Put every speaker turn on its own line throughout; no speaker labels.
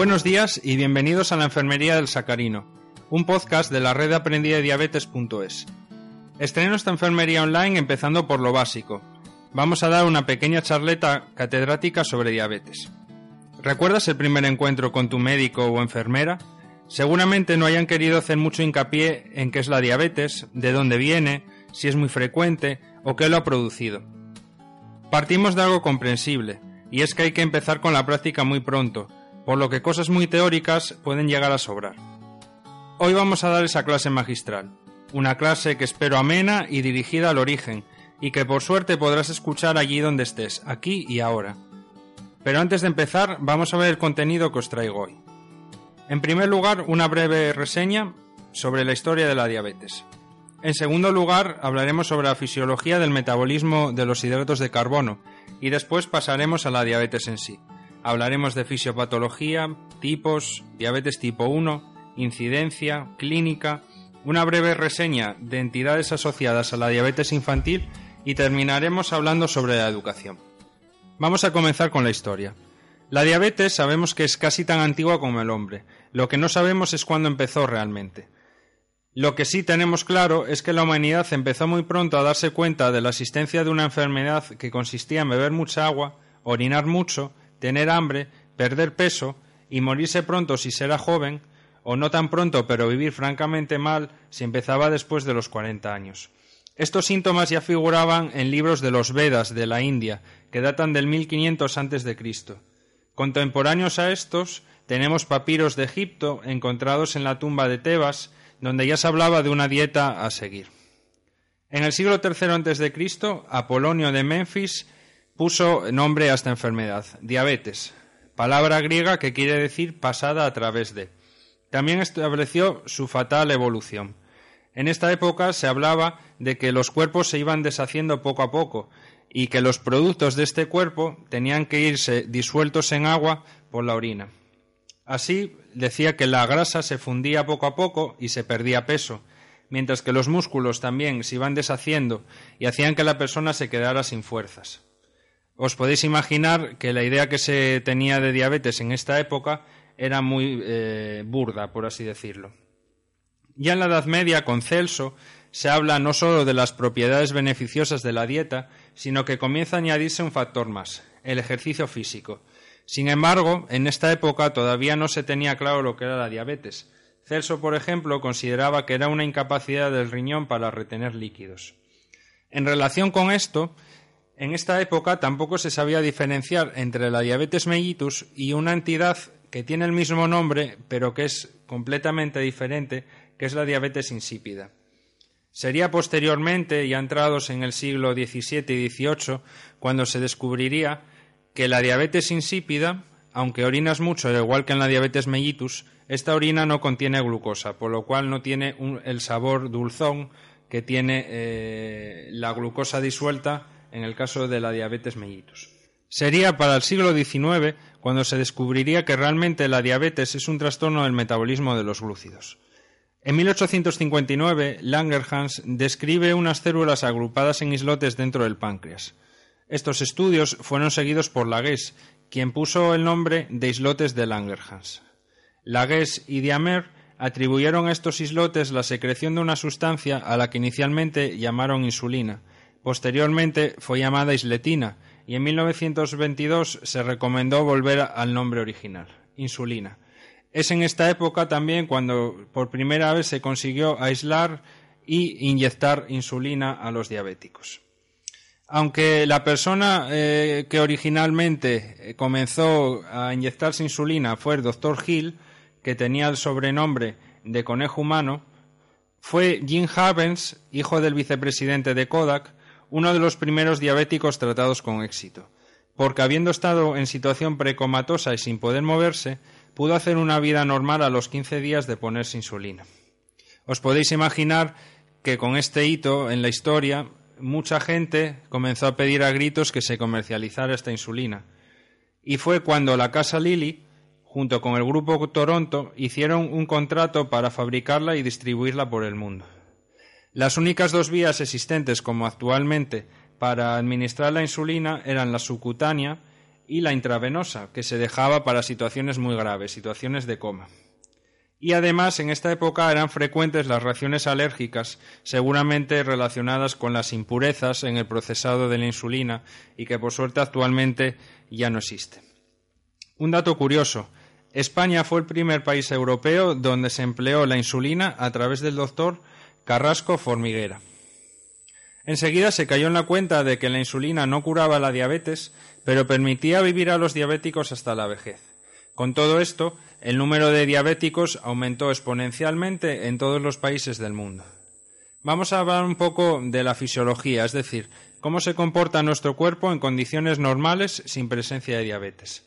Buenos días y bienvenidos a la Enfermería del Sacarino, un podcast de la red aprendida de diabetes.es. Esta enfermería online empezando por lo básico. Vamos a dar una pequeña charleta catedrática sobre diabetes. ¿Recuerdas el primer encuentro con tu médico o enfermera? Seguramente no hayan querido hacer mucho hincapié en qué es la diabetes, de dónde viene, si es muy frecuente o qué lo ha producido. Partimos de algo comprensible, y es que hay que empezar con la práctica muy pronto, por lo que cosas muy teóricas pueden llegar a sobrar. Hoy vamos a dar esa clase magistral, una clase que espero amena y dirigida al origen, y que por suerte podrás escuchar allí donde estés, aquí y ahora. Pero antes de empezar, vamos a ver el contenido que os traigo hoy. En primer lugar, una breve reseña sobre la historia de la diabetes. En segundo lugar, hablaremos sobre la fisiología del metabolismo de los hidratos de carbono y después pasaremos a la diabetes en sí. Hablaremos de fisiopatología, tipos, diabetes tipo 1, incidencia, clínica, una breve reseña de entidades asociadas a la diabetes infantil y terminaremos hablando sobre la educación. Vamos a comenzar con la historia. La diabetes sabemos que es casi tan antigua como el hombre, lo que no sabemos es cuándo empezó realmente. Lo que sí tenemos claro es que la humanidad empezó muy pronto a darse cuenta de la existencia de una enfermedad que consistía en beber mucha agua, orinar mucho tener hambre, perder peso y morirse pronto si será joven, o no tan pronto pero vivir francamente mal si empezaba después de los 40 años. Estos síntomas ya figuraban en libros de los Vedas de la India, que datan del 1500 a.C. Contemporáneos a estos tenemos papiros de Egipto encontrados en la tumba de Tebas, donde ya se hablaba de una dieta a seguir. En el siglo III a.C., Apolonio de Memphis puso nombre a esta enfermedad, diabetes, palabra griega que quiere decir pasada a través de. También estableció su fatal evolución. En esta época se hablaba de que los cuerpos se iban deshaciendo poco a poco y que los productos de este cuerpo tenían que irse disueltos en agua por la orina. Así decía que la grasa se fundía poco a poco y se perdía peso, mientras que los músculos también se iban deshaciendo y hacían que la persona se quedara sin fuerzas. Os podéis imaginar que la idea que se tenía de diabetes en esta época era muy eh, burda, por así decirlo. Ya en la Edad Media, con Celso, se habla no solo de las propiedades beneficiosas de la dieta, sino que comienza a añadirse un factor más, el ejercicio físico. Sin embargo, en esta época todavía no se tenía claro lo que era la diabetes. Celso, por ejemplo, consideraba que era una incapacidad del riñón para retener líquidos. En relación con esto, en esta época tampoco se sabía diferenciar entre la diabetes mellitus y una entidad que tiene el mismo nombre pero que es completamente diferente, que es la diabetes insípida. Sería posteriormente, ya entrados en el siglo XVII y XVIII, cuando se descubriría que la diabetes insípida, aunque orinas mucho, al igual que en la diabetes mellitus, esta orina no contiene glucosa, por lo cual no tiene el sabor dulzón que tiene eh, la glucosa disuelta en el caso de la diabetes mellitus. Sería para el siglo XIX cuando se descubriría que realmente la diabetes es un trastorno del metabolismo de los glúcidos. En 1859, Langerhans describe unas células agrupadas en islotes dentro del páncreas. Estos estudios fueron seguidos por Lagues, quien puso el nombre de islotes de Langerhans. Lagues y Diamer atribuyeron a estos islotes la secreción de una sustancia a la que inicialmente llamaron insulina, Posteriormente fue llamada isletina y en 1922 se recomendó volver al nombre original, insulina. Es en esta época también cuando por primera vez se consiguió aislar y inyectar insulina a los diabéticos. Aunque la persona eh, que originalmente eh, comenzó a inyectarse insulina fue el doctor Hill, que tenía el sobrenombre de conejo humano, fue Jim Havens, hijo del vicepresidente de Kodak, uno de los primeros diabéticos tratados con éxito, porque habiendo estado en situación precomatosa y sin poder moverse, pudo hacer una vida normal a los 15 días de ponerse insulina. Os podéis imaginar que con este hito en la historia mucha gente comenzó a pedir a gritos que se comercializara esta insulina. Y fue cuando la Casa Lilly, junto con el Grupo Toronto, hicieron un contrato para fabricarla y distribuirla por el mundo. Las únicas dos vías existentes como actualmente para administrar la insulina eran la subcutánea y la intravenosa, que se dejaba para situaciones muy graves, situaciones de coma. Y además, en esta época eran frecuentes las reacciones alérgicas, seguramente relacionadas con las impurezas en el procesado de la insulina y que por suerte actualmente ya no existe. Un dato curioso. España fue el primer país europeo donde se empleó la insulina a través del doctor Carrasco Formiguera. Enseguida se cayó en la cuenta de que la insulina no curaba la diabetes, pero permitía vivir a los diabéticos hasta la vejez. Con todo esto, el número de diabéticos aumentó exponencialmente en todos los países del mundo. Vamos a hablar un poco de la fisiología, es decir, cómo se comporta nuestro cuerpo en condiciones normales sin presencia de diabetes.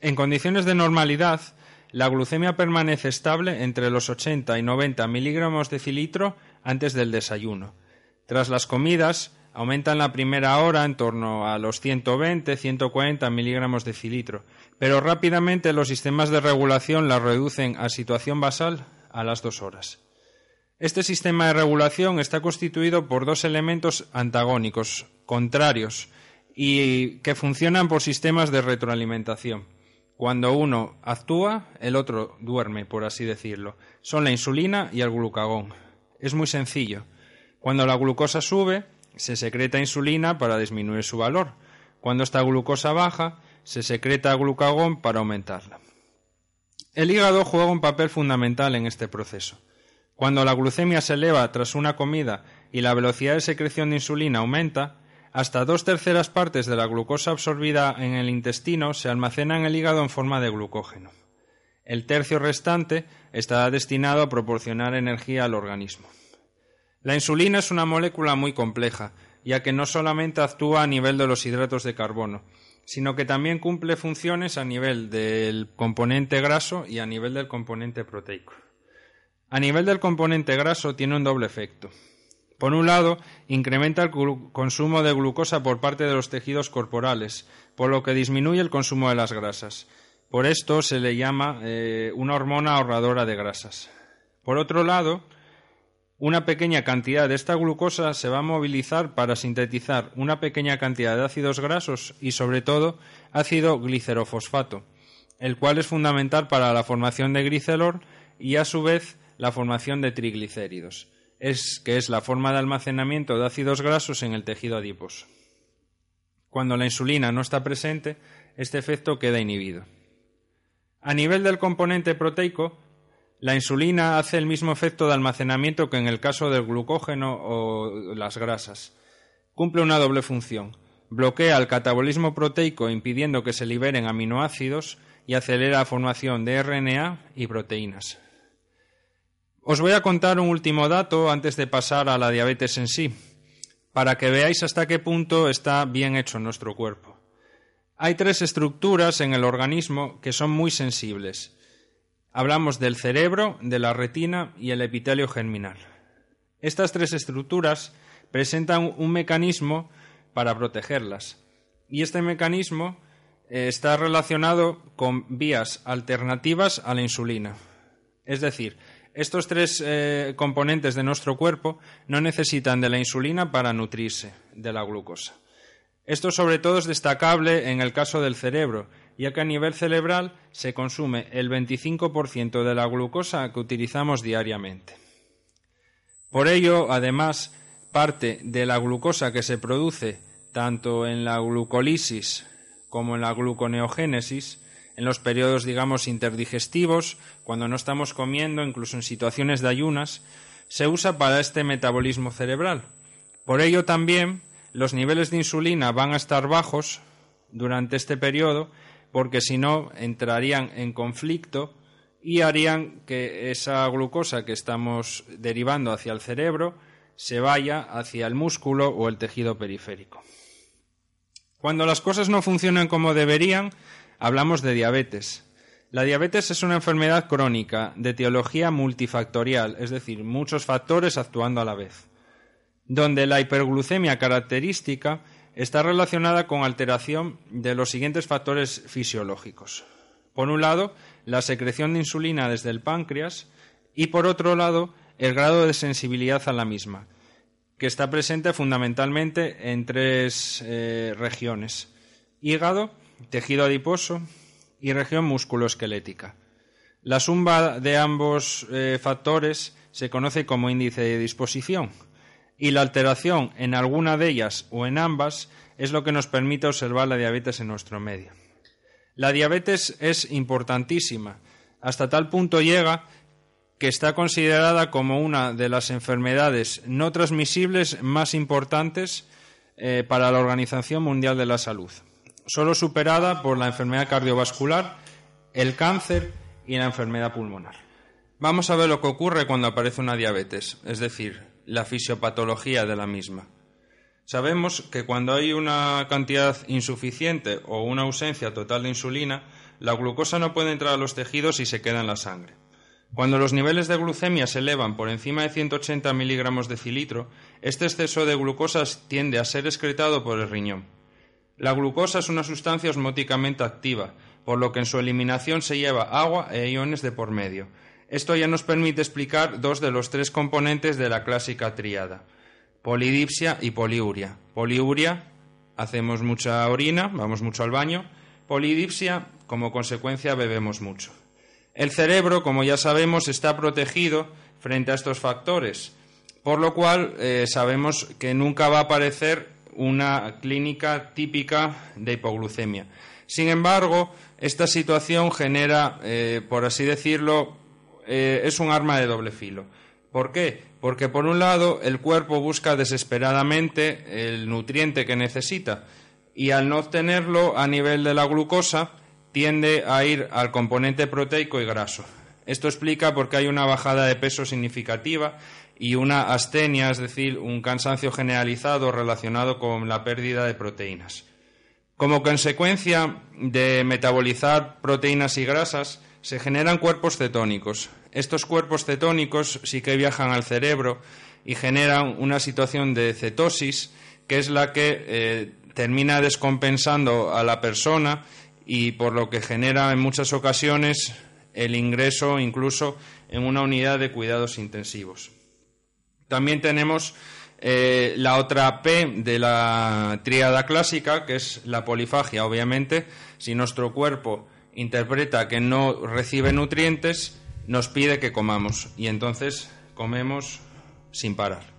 En condiciones de normalidad, la glucemia permanece estable entre los 80 y 90 miligramos de cilitro antes del desayuno. Tras las comidas, aumenta en la primera hora en torno a los 120-140 miligramos de cilitro, pero rápidamente los sistemas de regulación la reducen a situación basal a las dos horas. Este sistema de regulación está constituido por dos elementos antagónicos, contrarios, y que funcionan por sistemas de retroalimentación. Cuando uno actúa, el otro duerme, por así decirlo. Son la insulina y el glucagón. Es muy sencillo. Cuando la glucosa sube, se secreta insulina para disminuir su valor. Cuando esta glucosa baja, se secreta glucagón para aumentarla. El hígado juega un papel fundamental en este proceso. Cuando la glucemia se eleva tras una comida y la velocidad de secreción de insulina aumenta, hasta dos terceras partes de la glucosa absorbida en el intestino se almacena en el hígado en forma de glucógeno. El tercio restante está destinado a proporcionar energía al organismo. La insulina es una molécula muy compleja, ya que no solamente actúa a nivel de los hidratos de carbono, sino que también cumple funciones a nivel del componente graso y a nivel del componente proteico. A nivel del componente graso tiene un doble efecto. Por un lado, incrementa el consumo de glucosa por parte de los tejidos corporales, por lo que disminuye el consumo de las grasas. Por esto se le llama eh, una hormona ahorradora de grasas. Por otro lado, una pequeña cantidad de esta glucosa se va a movilizar para sintetizar una pequeña cantidad de ácidos grasos y sobre todo ácido glicerofosfato, el cual es fundamental para la formación de glicelol y a su vez la formación de triglicéridos, es que es la forma de almacenamiento de ácidos grasos en el tejido adiposo. Cuando la insulina no está presente, este efecto queda inhibido. A nivel del componente proteico, la insulina hace el mismo efecto de almacenamiento que en el caso del glucógeno o las grasas. Cumple una doble función. Bloquea el catabolismo proteico impidiendo que se liberen aminoácidos y acelera la formación de RNA y proteínas. Os voy a contar un último dato antes de pasar a la diabetes en sí, para que veáis hasta qué punto está bien hecho nuestro cuerpo. Hay tres estructuras en el organismo que son muy sensibles hablamos del cerebro, de la retina y el epitelio germinal. Estas tres estructuras presentan un mecanismo para protegerlas y este mecanismo eh, está relacionado con vías alternativas a la insulina. Es decir, estos tres eh, componentes de nuestro cuerpo no necesitan de la insulina para nutrirse de la glucosa. Esto sobre todo es destacable en el caso del cerebro, ya que a nivel cerebral se consume el 25% de la glucosa que utilizamos diariamente. Por ello, además, parte de la glucosa que se produce tanto en la glucolisis como en la gluconeogénesis, en los periodos, digamos, interdigestivos, cuando no estamos comiendo, incluso en situaciones de ayunas, se usa para este metabolismo cerebral. Por ello también los niveles de insulina van a estar bajos durante este periodo porque si no entrarían en conflicto y harían que esa glucosa que estamos derivando hacia el cerebro se vaya hacia el músculo o el tejido periférico. Cuando las cosas no funcionan como deberían, hablamos de diabetes. La diabetes es una enfermedad crónica de teología multifactorial, es decir, muchos factores actuando a la vez, donde la hiperglucemia característica está relacionada con alteración de los siguientes factores fisiológicos. Por un lado, la secreción de insulina desde el páncreas y por otro lado, el grado de sensibilidad a la misma, que está presente fundamentalmente en tres eh, regiones, hígado, tejido adiposo y región musculoesquelética. La suma de ambos eh, factores se conoce como índice de disposición y la alteración en alguna de ellas o en ambas es lo que nos permite observar la diabetes en nuestro medio. La diabetes es importantísima, hasta tal punto llega que está considerada como una de las enfermedades no transmisibles más importantes eh, para la Organización Mundial de la Salud, solo superada por la enfermedad cardiovascular, el cáncer y la enfermedad pulmonar. Vamos a ver lo que ocurre cuando aparece una diabetes, es decir, la fisiopatología de la misma. Sabemos que cuando hay una cantidad insuficiente o una ausencia total de insulina, la glucosa no puede entrar a los tejidos y se queda en la sangre. Cuando los niveles de glucemia se elevan por encima de 180 miligramos de cilitro, este exceso de glucosa tiende a ser excretado por el riñón. La glucosa es una sustancia osmóticamente activa, por lo que en su eliminación se lleva agua e iones de por medio. Esto ya nos permite explicar dos de los tres componentes de la clásica tríada, polidipsia y poliuria. Poliuria, hacemos mucha orina, vamos mucho al baño. Polidipsia, como consecuencia, bebemos mucho. El cerebro, como ya sabemos, está protegido frente a estos factores, por lo cual eh, sabemos que nunca va a aparecer una clínica típica de hipoglucemia. Sin embargo, esta situación genera, eh, por así decirlo, eh, es un arma de doble filo. ¿Por qué? Porque por un lado el cuerpo busca desesperadamente el nutriente que necesita y al no obtenerlo a nivel de la glucosa, tiende a ir al componente proteico y graso. Esto explica por qué hay una bajada de peso significativa y una astenia, es decir, un cansancio generalizado relacionado con la pérdida de proteínas. Como consecuencia de metabolizar proteínas y grasas, se generan cuerpos cetónicos. Estos cuerpos cetónicos sí que viajan al cerebro y generan una situación de cetosis, que es la que eh, termina descompensando a la persona y por lo que genera en muchas ocasiones el ingreso incluso en una unidad de cuidados intensivos. También tenemos eh, la otra P de la tríada clásica, que es la polifagia. Obviamente, si nuestro cuerpo interpreta que no recibe nutrientes, nos pide que comamos y entonces comemos sin parar.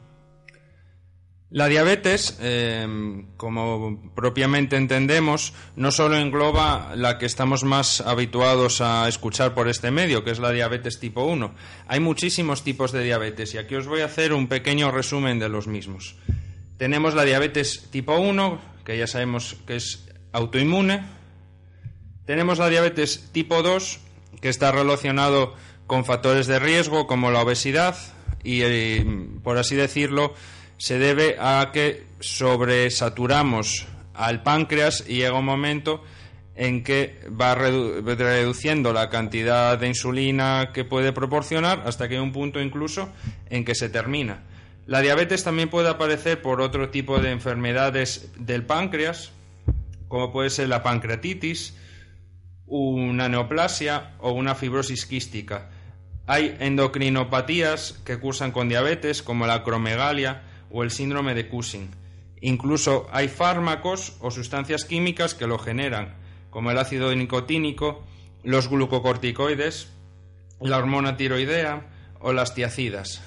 La diabetes, em, como propiamente entendemos, no solo engloba la que estamos más habituados a escuchar por este medio, que es la diabetes tipo 1. Hay muchísimos tipos de diabetes y aquí os voy a hacer un pequeño resumen de los mismos. Tenemos la diabetes tipo 1, que ya sabemos que es autoinmune. Tenemos la diabetes tipo 2, que está relacionado con factores de riesgo como la obesidad y, eh, por así decirlo, se debe a que sobresaturamos al páncreas y llega un momento en que va reduciendo la cantidad de insulina que puede proporcionar hasta que hay un punto incluso en que se termina. La diabetes también puede aparecer por otro tipo de enfermedades del páncreas, como puede ser la pancreatitis, una neoplasia o una fibrosis quística. Hay endocrinopatías que cursan con diabetes, como la acromegalia, o el síndrome de Cushing. Incluso hay fármacos o sustancias químicas que lo generan, como el ácido nicotínico, los glucocorticoides, la hormona tiroidea o las tiacidas.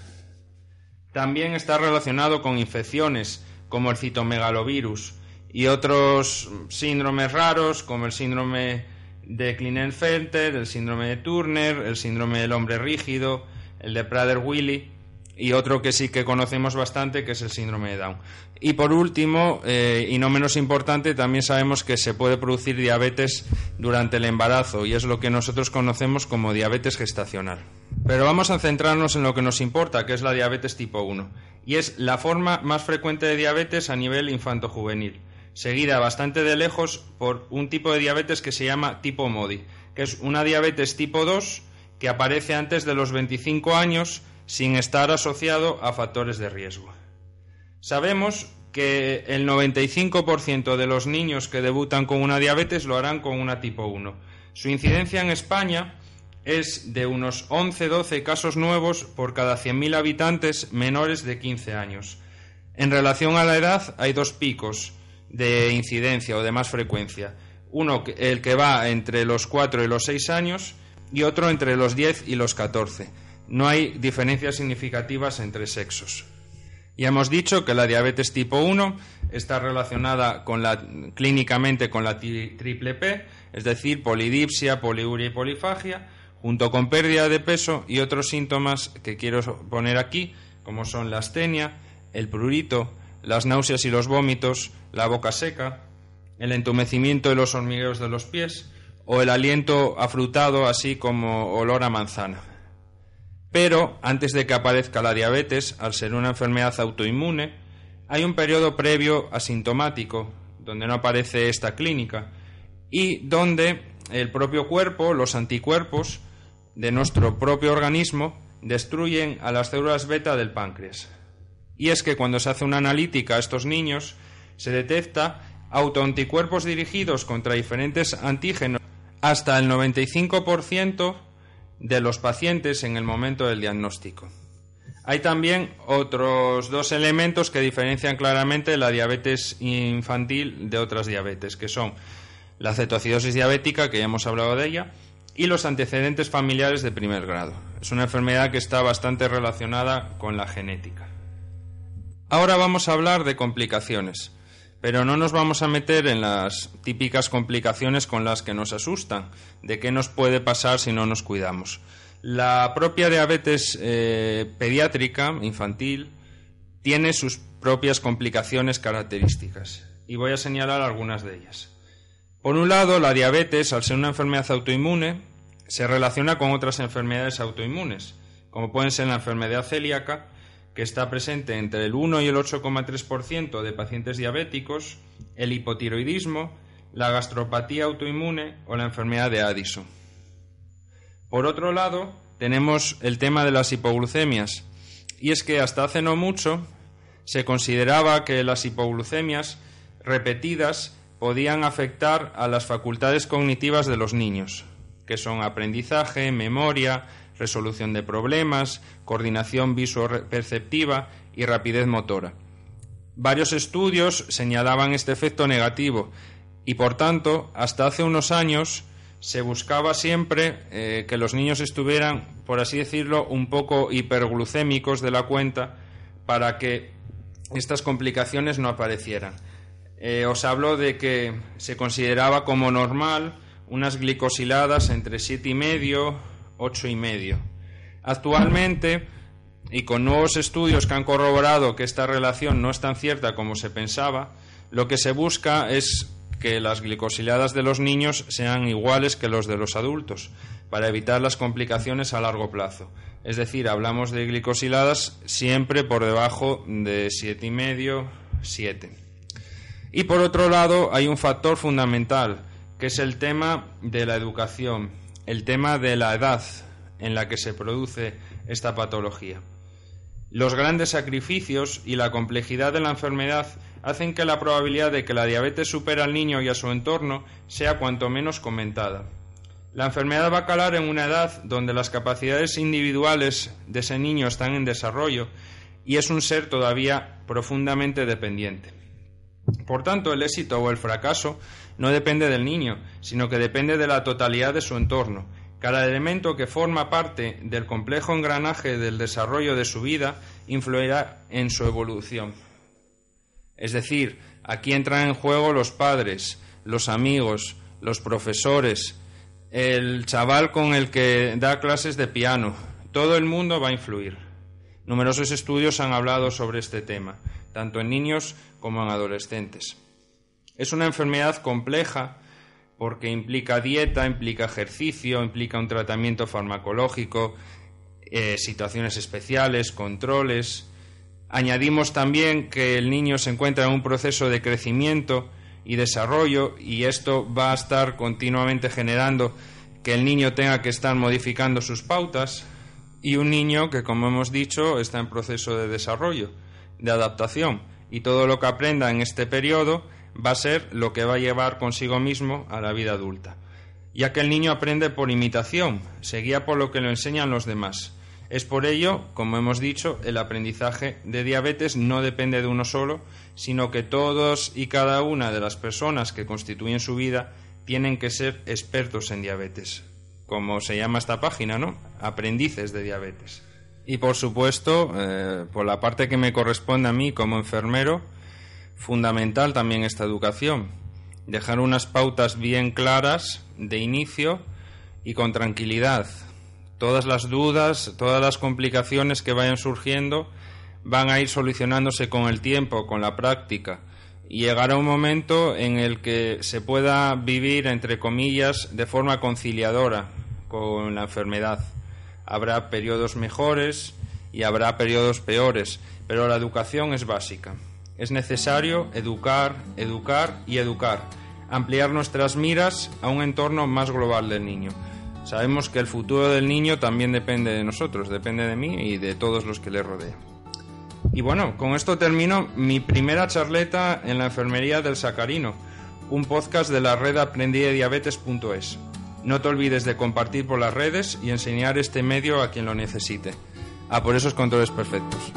También está relacionado con infecciones como el citomegalovirus y otros síndromes raros como el síndrome de Klinefelter, el síndrome de Turner, el síndrome del hombre rígido, el de Prader-Willi y otro que sí que conocemos bastante, que es el síndrome de Down. Y por último, eh, y no menos importante, también sabemos que se puede producir diabetes durante el embarazo, y es lo que nosotros conocemos como diabetes gestacional. Pero vamos a centrarnos en lo que nos importa, que es la diabetes tipo 1, y es la forma más frecuente de diabetes a nivel infanto-juvenil, seguida bastante de lejos por un tipo de diabetes que se llama tipo MODI, que es una diabetes tipo 2 que aparece antes de los 25 años sin estar asociado a factores de riesgo. Sabemos que el 95% de los niños que debutan con una diabetes lo harán con una tipo 1. Su incidencia en España es de unos 11-12 casos nuevos por cada 100.000 habitantes menores de 15 años. En relación a la edad hay dos picos de incidencia o de más frecuencia. Uno, el que va entre los 4 y los 6 años, y otro entre los 10 y los 14. No hay diferencias significativas entre sexos. Ya hemos dicho que la diabetes tipo 1 está relacionada con la, clínicamente con la triple P, es decir, polidipsia, poliuria y polifagia, junto con pérdida de peso y otros síntomas que quiero poner aquí, como son la astenia, el prurito, las náuseas y los vómitos, la boca seca, el entumecimiento de los hormigueos de los pies o el aliento afrutado, así como olor a manzana. Pero antes de que aparezca la diabetes, al ser una enfermedad autoinmune, hay un periodo previo asintomático, donde no aparece esta clínica, y donde el propio cuerpo, los anticuerpos de nuestro propio organismo, destruyen a las células beta del páncreas. Y es que cuando se hace una analítica a estos niños, se detecta autoanticuerpos dirigidos contra diferentes antígenos hasta el 95% de los pacientes en el momento del diagnóstico. Hay también otros dos elementos que diferencian claramente la diabetes infantil de otras diabetes, que son la cetoacidosis diabética, que ya hemos hablado de ella, y los antecedentes familiares de primer grado. Es una enfermedad que está bastante relacionada con la genética. Ahora vamos a hablar de complicaciones, pero no nos vamos a meter en las típicas complicaciones con las que nos asustan, de qué nos puede pasar si no nos cuidamos. La propia diabetes eh, pediátrica, infantil, tiene sus propias complicaciones características y voy a señalar algunas de ellas. Por un lado, la diabetes, al ser una enfermedad autoinmune, se relaciona con otras enfermedades autoinmunes, como pueden ser la enfermedad celíaca, que está presente entre el 1 y el 8,3% de pacientes diabéticos, el hipotiroidismo, la gastropatía autoinmune o la enfermedad de Addison. Por otro lado, tenemos el tema de las hipoglucemias. Y es que hasta hace no mucho se consideraba que las hipoglucemias repetidas podían afectar a las facultades cognitivas de los niños, que son aprendizaje, memoria, resolución de problemas, coordinación visoperceptiva y rapidez motora. Varios estudios señalaban este efecto negativo y, por tanto, hasta hace unos años se buscaba siempre eh, que los niños estuvieran, por así decirlo, un poco hiperglucémicos de la cuenta para que estas complicaciones no aparecieran. Eh, os hablo de que se consideraba como normal unas glicosiladas entre siete y medio, ocho y medio. Actualmente, y con nuevos estudios que han corroborado que esta relación no es tan cierta como se pensaba, lo que se busca es que las glicosiladas de los niños sean iguales que los de los adultos, para evitar las complicaciones a largo plazo. Es decir, hablamos de glicosiladas siempre por debajo de 7,5, 7. Y por otro lado, hay un factor fundamental, que es el tema de la educación, el tema de la edad en la que se produce esta patología. Los grandes sacrificios y la complejidad de la enfermedad hacen que la probabilidad de que la diabetes supere al niño y a su entorno sea cuanto menos comentada. La enfermedad va a calar en una edad donde las capacidades individuales de ese niño están en desarrollo y es un ser todavía profundamente dependiente. Por tanto, el éxito o el fracaso no depende del niño, sino que depende de la totalidad de su entorno cada elemento que forma parte del complejo engranaje del desarrollo de su vida influirá en su evolución. Es decir, aquí entran en juego los padres, los amigos, los profesores, el chaval con el que da clases de piano. Todo el mundo va a influir. Numerosos estudios han hablado sobre este tema, tanto en niños como en adolescentes. Es una enfermedad compleja porque implica dieta, implica ejercicio, implica un tratamiento farmacológico, eh, situaciones especiales, controles. Añadimos también que el niño se encuentra en un proceso de crecimiento y desarrollo y esto va a estar continuamente generando que el niño tenga que estar modificando sus pautas y un niño que, como hemos dicho, está en proceso de desarrollo, de adaptación y todo lo que aprenda en este periodo va a ser lo que va a llevar consigo mismo a la vida adulta, ya que el niño aprende por imitación, se guía por lo que le enseñan los demás. Es por ello, como hemos dicho, el aprendizaje de diabetes no depende de uno solo, sino que todos y cada una de las personas que constituyen su vida tienen que ser expertos en diabetes, como se llama esta página, ¿no? Aprendices de diabetes. Y por supuesto, eh, por la parte que me corresponde a mí como enfermero, fundamental también esta educación. Dejar unas pautas bien claras de inicio y con tranquilidad. Todas las dudas, todas las complicaciones que vayan surgiendo van a ir solucionándose con el tiempo, con la práctica. Y llegará un momento en el que se pueda vivir, entre comillas, de forma conciliadora con la enfermedad. Habrá periodos mejores y habrá periodos peores, pero la educación es básica. Es necesario educar, educar y educar, ampliar nuestras miras a un entorno más global del niño. Sabemos que el futuro del niño también depende de nosotros, depende de mí y de todos los que le rodean. Y bueno, con esto termino mi primera charleta en la enfermería del Sacarino, un podcast de la red aprendidediabetes.es. No te olvides de compartir por las redes y enseñar este medio a quien lo necesite. A por esos controles perfectos.